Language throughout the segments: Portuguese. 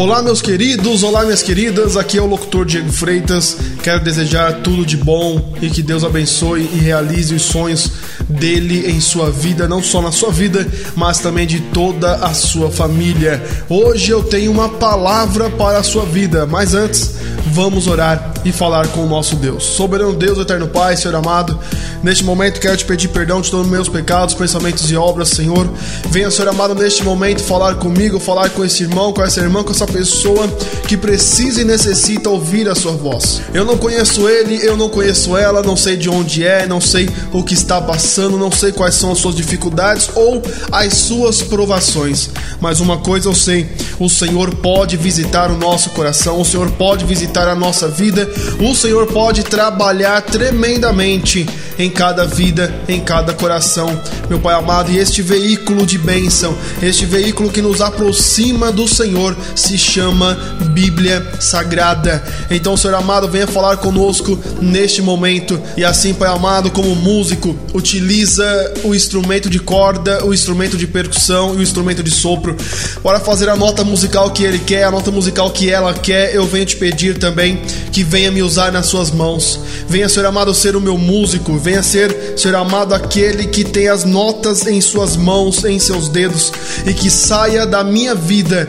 Olá, meus queridos, olá, minhas queridas. Aqui é o locutor Diego Freitas. Quero desejar tudo de bom e que Deus abençoe e realize os sonhos dele em sua vida, não só na sua vida, mas também de toda a sua família. Hoje eu tenho uma palavra para a sua vida, mas antes, vamos orar e falar com o nosso Deus. Soberano Deus, eterno Pai, Senhor amado, neste momento quero te pedir perdão de todos os meus pecados, pensamentos e obras, Senhor. Venha, Senhor amado, neste momento falar comigo, falar com esse irmão, com essa irmã, com essa pessoa que precisa e necessita ouvir a sua voz. Eu não conheço ele, eu não conheço ela, não sei de onde é, não sei o que está passando, não sei quais são as suas dificuldades ou as suas provações. Mas uma coisa eu sei: o Senhor pode visitar o nosso coração, o Senhor pode visitar a nossa vida, o Senhor pode trabalhar tremendamente em cada vida, em cada coração, meu Pai amado. E este veículo de bênção, este veículo que nos aproxima do Senhor, se chama Bíblia Sagrada. Então, Senhor amado, venha falar conosco neste momento. E assim, Pai amado, como músico, utiliza o instrumento de corda, o instrumento de percussão e o instrumento de sopro para fazer a nota musical que ele quer, a nota musical que ela quer. Eu venho te pedir também que venha me usar nas suas mãos. Venha, Senhor amado, ser o meu músico. Venha ser, Senhor amado, aquele que tem as notas em suas mãos, em seus dedos e que saia da minha vida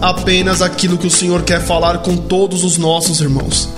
apenas aquilo que o Senhor quer falar com todos os nossos irmãos.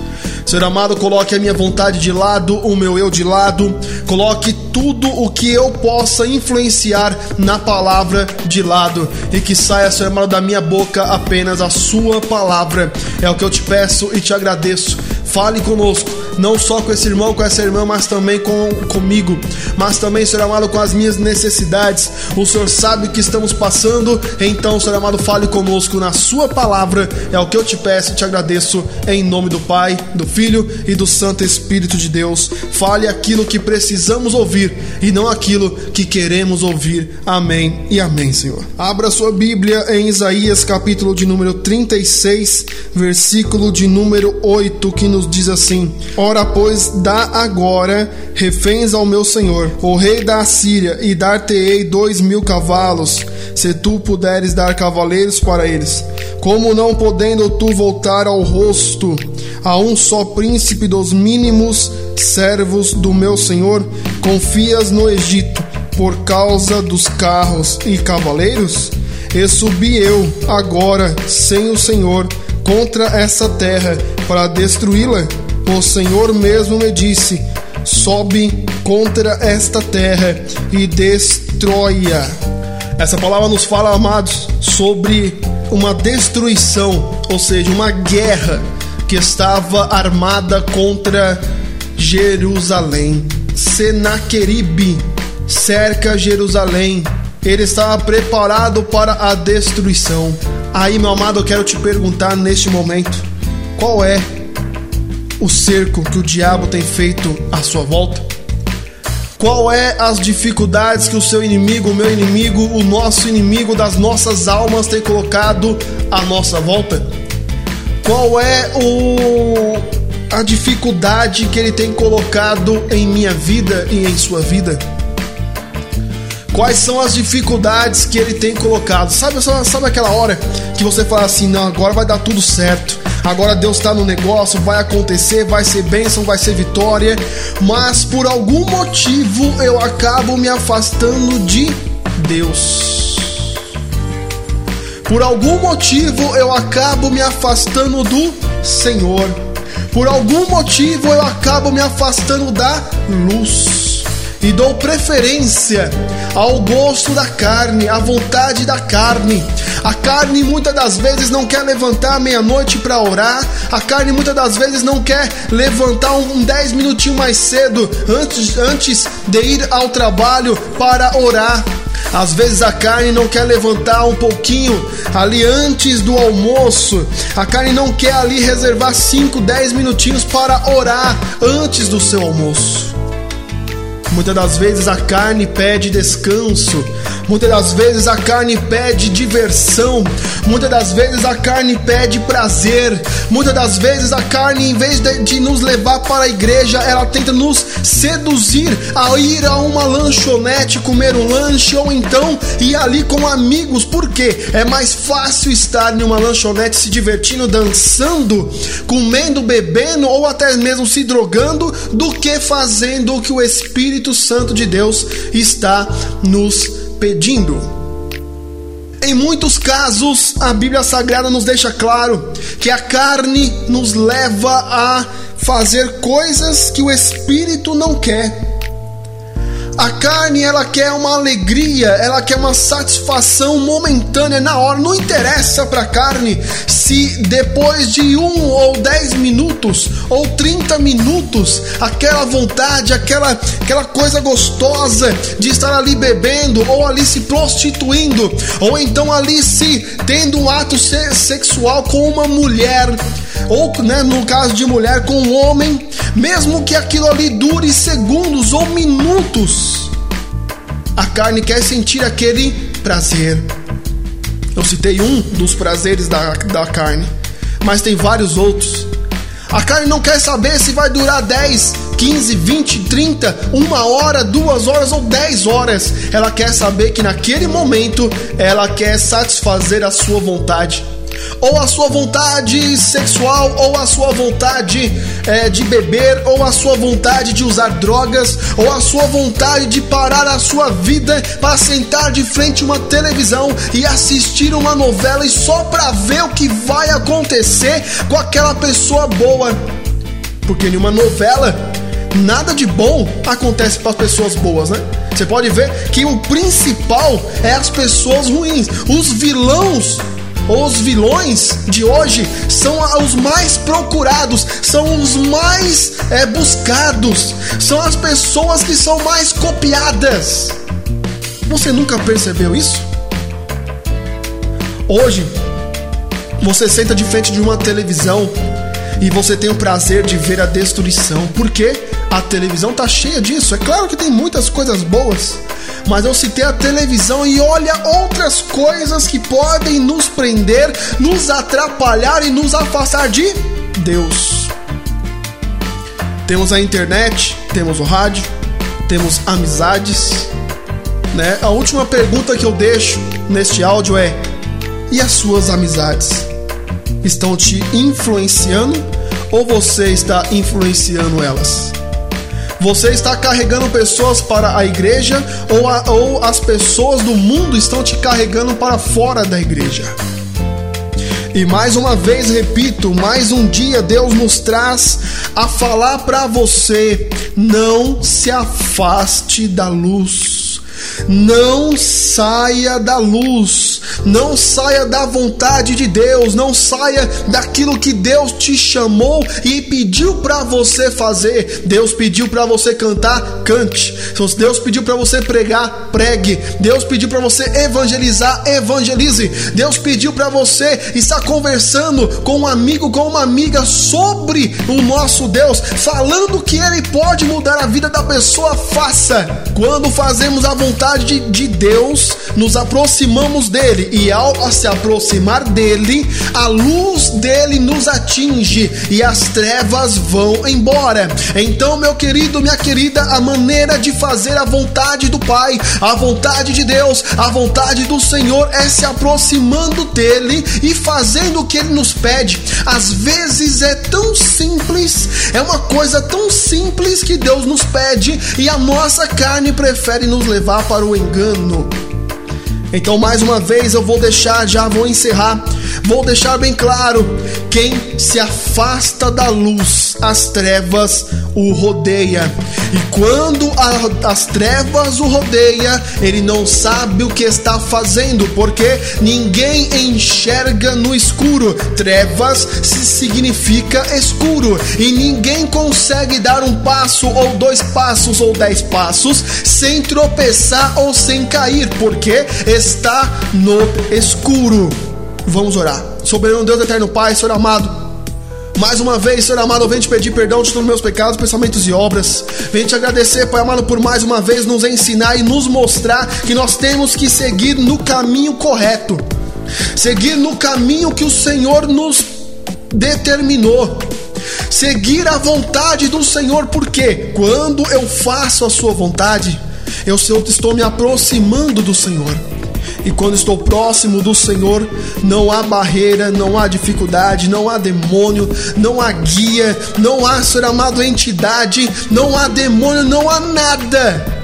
Senhor amado, coloque a minha vontade de lado, o meu eu de lado, coloque tudo o que eu possa influenciar na palavra de lado e que saia, Senhor amado, da minha boca apenas a Sua palavra. É o que eu te peço e te agradeço. Fale conosco não só com esse irmão, com essa irmã, mas também com, comigo, mas também, Senhor amado, com as minhas necessidades. O Senhor sabe o que estamos passando, então, Senhor amado, fale conosco na Sua palavra. É o que eu te peço e te agradeço em nome do Pai, do Filho e do Santo Espírito de Deus. Fale aquilo que precisamos ouvir e não aquilo que queremos ouvir. Amém e amém, Senhor. Abra sua Bíblia em Isaías, capítulo de número 36, versículo de número 8, que nos diz assim: Ora, pois, dá agora reféns ao meu senhor, o rei da Assíria, e dar-te-ei dois mil cavalos, se tu puderes dar cavaleiros para eles. Como não podendo tu voltar ao rosto a um só príncipe dos mínimos servos do meu senhor, confias no Egito por causa dos carros e cavaleiros? E subi eu agora sem o Senhor contra essa terra para destruí-la? O Senhor mesmo me disse: sobe contra esta terra e destrói-a. Essa palavra nos fala, amados, sobre uma destruição, ou seja, uma guerra que estava armada contra Jerusalém. Senaqueribe cerca Jerusalém. Ele estava preparado para a destruição. Aí, meu amado, eu quero te perguntar neste momento: qual é o cerco que o diabo tem feito à sua volta? Qual é as dificuldades que o seu inimigo, o meu inimigo, o nosso inimigo das nossas almas tem colocado à nossa volta? Qual é o a dificuldade que ele tem colocado em minha vida e em sua vida? Quais são as dificuldades que ele tem colocado? Sabe, sabe aquela hora que você fala assim: não, agora vai dar tudo certo agora Deus está no negócio, vai acontecer, vai ser bênção, vai ser vitória, mas por algum motivo eu acabo me afastando de Deus. Por algum motivo eu acabo me afastando do Senhor. Por algum motivo eu acabo me afastando da luz e dou preferência ao gosto da carne, à vontade da carne. A carne muitas das vezes não quer levantar meia-noite para orar, a carne muitas das vezes não quer levantar um 10 minutinhos mais cedo antes, antes de ir ao trabalho para orar. Às vezes a carne não quer levantar um pouquinho ali antes do almoço. A carne não quer ali reservar 5, 10 minutinhos para orar antes do seu almoço. Muitas das vezes a carne pede descanso, Muitas das vezes a carne pede diversão, muitas das vezes a carne pede prazer, muitas das vezes a carne, em vez de, de, nos levar para a igreja, ela tenta nos seduzir a ir a uma lanchonete, comer um lanche ou então ir ali com amigos, porque é mais fácil estar em uma lanchonete se divertindo, dançando, comendo, bebendo ou até mesmo se drogando, do que fazendo o que o Espírito Santo de Deus está nos pedindo. Em muitos casos, a Bíblia Sagrada nos deixa claro que a carne nos leva a fazer coisas que o espírito não quer. A carne, ela quer uma alegria, ela quer uma satisfação momentânea na hora. Não interessa para a carne se depois de um ou dez minutos ou trinta minutos, aquela vontade, aquela, aquela coisa gostosa de estar ali bebendo ou ali se prostituindo ou então ali se tendo um ato sexual com uma mulher ou né, no caso de mulher com um homem, mesmo que aquilo ali dure segundos ou minutos, a carne quer sentir aquele prazer. Eu citei um dos prazeres da, da carne, mas tem vários outros. A carne não quer saber se vai durar 10, 15, 20, 30, uma hora, duas horas ou 10 horas. Ela quer saber que naquele momento ela quer satisfazer a sua vontade ou a sua vontade sexual, ou a sua vontade é, de beber, ou a sua vontade de usar drogas, ou a sua vontade de parar a sua vida para sentar de frente a uma televisão e assistir uma novela e só para ver o que vai acontecer com aquela pessoa boa. Porque em uma novela nada de bom acontece para as pessoas boas, né? Você pode ver que o principal é as pessoas ruins, os vilões os vilões de hoje são os mais procurados, são os mais é, buscados, são as pessoas que são mais copiadas. Você nunca percebeu isso? Hoje, você senta de frente de uma televisão e você tem o prazer de ver a destruição. Por quê? A televisão tá cheia disso. É claro que tem muitas coisas boas, mas eu citei a televisão e olha outras coisas que podem nos prender, nos atrapalhar e nos afastar de Deus. Temos a internet, temos o rádio, temos amizades, né? A última pergunta que eu deixo neste áudio é: e as suas amizades estão te influenciando ou você está influenciando elas? Você está carregando pessoas para a igreja ou, a, ou as pessoas do mundo estão te carregando para fora da igreja? E mais uma vez repito, mais um dia Deus nos traz a falar para você: não se afaste da luz. Não saia da luz, não saia da vontade de Deus, não saia daquilo que Deus te chamou e pediu para você fazer. Deus pediu para você cantar, cante. Deus pediu para você pregar, pregue. Deus pediu para você evangelizar, evangelize. Deus pediu para você estar conversando com um amigo, com uma amiga sobre o nosso Deus, falando que ele pode mudar a vida da pessoa, faça. Quando fazemos a vontade vontade de, de Deus, nos aproximamos dele e ao se aproximar dele, a luz dele nos atinge e as trevas vão embora. Então, meu querido, minha querida, a maneira de fazer a vontade do Pai, a vontade de Deus, a vontade do Senhor é se aproximando dele e fazendo o que ele nos pede. Às vezes é tão simples, é uma coisa tão simples que Deus nos pede e a nossa carne prefere nos levar para para o engano. Então, mais uma vez, eu vou deixar, já vou encerrar, vou deixar bem claro: quem se afasta da luz, as trevas o rodeia. E quando a, as trevas o rodeia, ele não sabe o que está fazendo, porque ninguém enxerga no escuro. Trevas significa escuro, e ninguém consegue dar um passo, ou dois passos, ou dez passos, sem tropeçar ou sem cair, porque está no escuro. Vamos orar. Soberano Deus eterno Pai, Senhor amado. Mais uma vez, Senhor amado, eu venho te pedir perdão de todos os meus pecados, pensamentos e obras. Venho te agradecer, Pai amado, por mais uma vez nos ensinar e nos mostrar que nós temos que seguir no caminho correto. Seguir no caminho que o Senhor nos determinou. Seguir a vontade do Senhor, porque quando eu faço a sua vontade, eu estou me aproximando do Senhor. E quando estou próximo do Senhor, não há barreira, não há dificuldade, não há demônio, não há guia, não há ser amado entidade, não há demônio, não há nada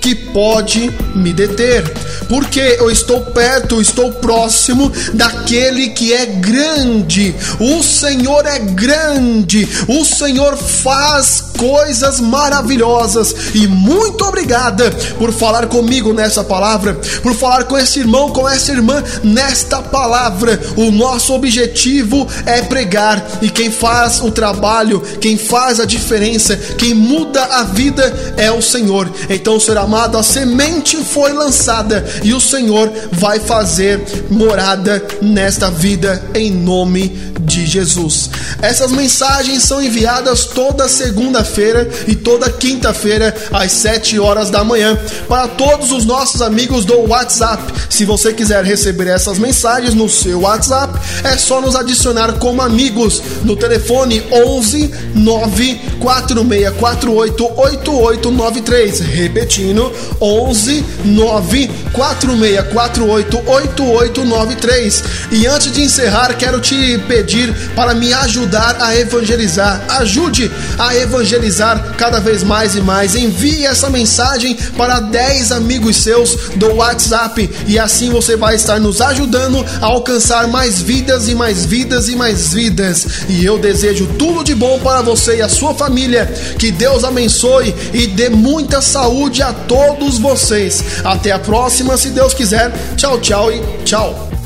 que pode me deter, porque eu estou perto, estou próximo daquele que é grande. O Senhor é grande, o Senhor faz coisas maravilhosas. E muito obrigada por falar comigo nessa palavra, por falar com esse irmão, com essa irmã nesta palavra. O nosso objetivo é pregar e quem faz o trabalho, quem faz a diferença, quem muda a vida é o Senhor. Então, Senhor amado, a semente foi lançada e o Senhor vai fazer morada nesta vida em nome de Jesus. Essas mensagens são enviadas toda segunda-feira e toda quinta-feira às 7 horas da manhã para todos os nossos amigos do WhatsApp. Se você quiser receber essas mensagens no seu WhatsApp, é só nos adicionar como amigos no telefone 11 94648 8893. Repetindo, 11 94648 8893. E antes de encerrar, quero te pedir para me ajudar a evangelizar. Ajude a evangelizar cada vez mais e mais. Envie essa mensagem para 10 amigos seus do WhatsApp e assim você vai estar nos ajudando a alcançar mais vidas e mais vidas e mais vidas. E eu desejo tudo de bom para você e a sua família. Que Deus abençoe e dê muita saúde a todos vocês. Até a próxima, se Deus quiser. Tchau, tchau e tchau.